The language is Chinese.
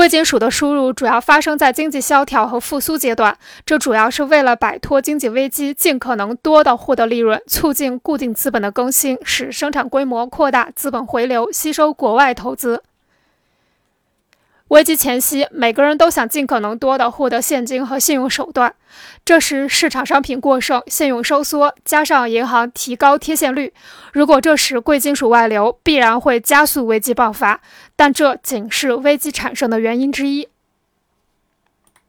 贵金属的输入主要发生在经济萧条和复苏阶段，这主要是为了摆脱经济危机，尽可能多的获得利润，促进固定资本的更新，使生产规模扩大，资本回流，吸收国外投资。危机前夕，每个人都想尽可能多的获得现金和信用手段。这时，市场商品过剩，信用收缩，加上银行提高贴现率，如果这时贵金属外流，必然会加速危机爆发。但这仅是危机产生的原因之一。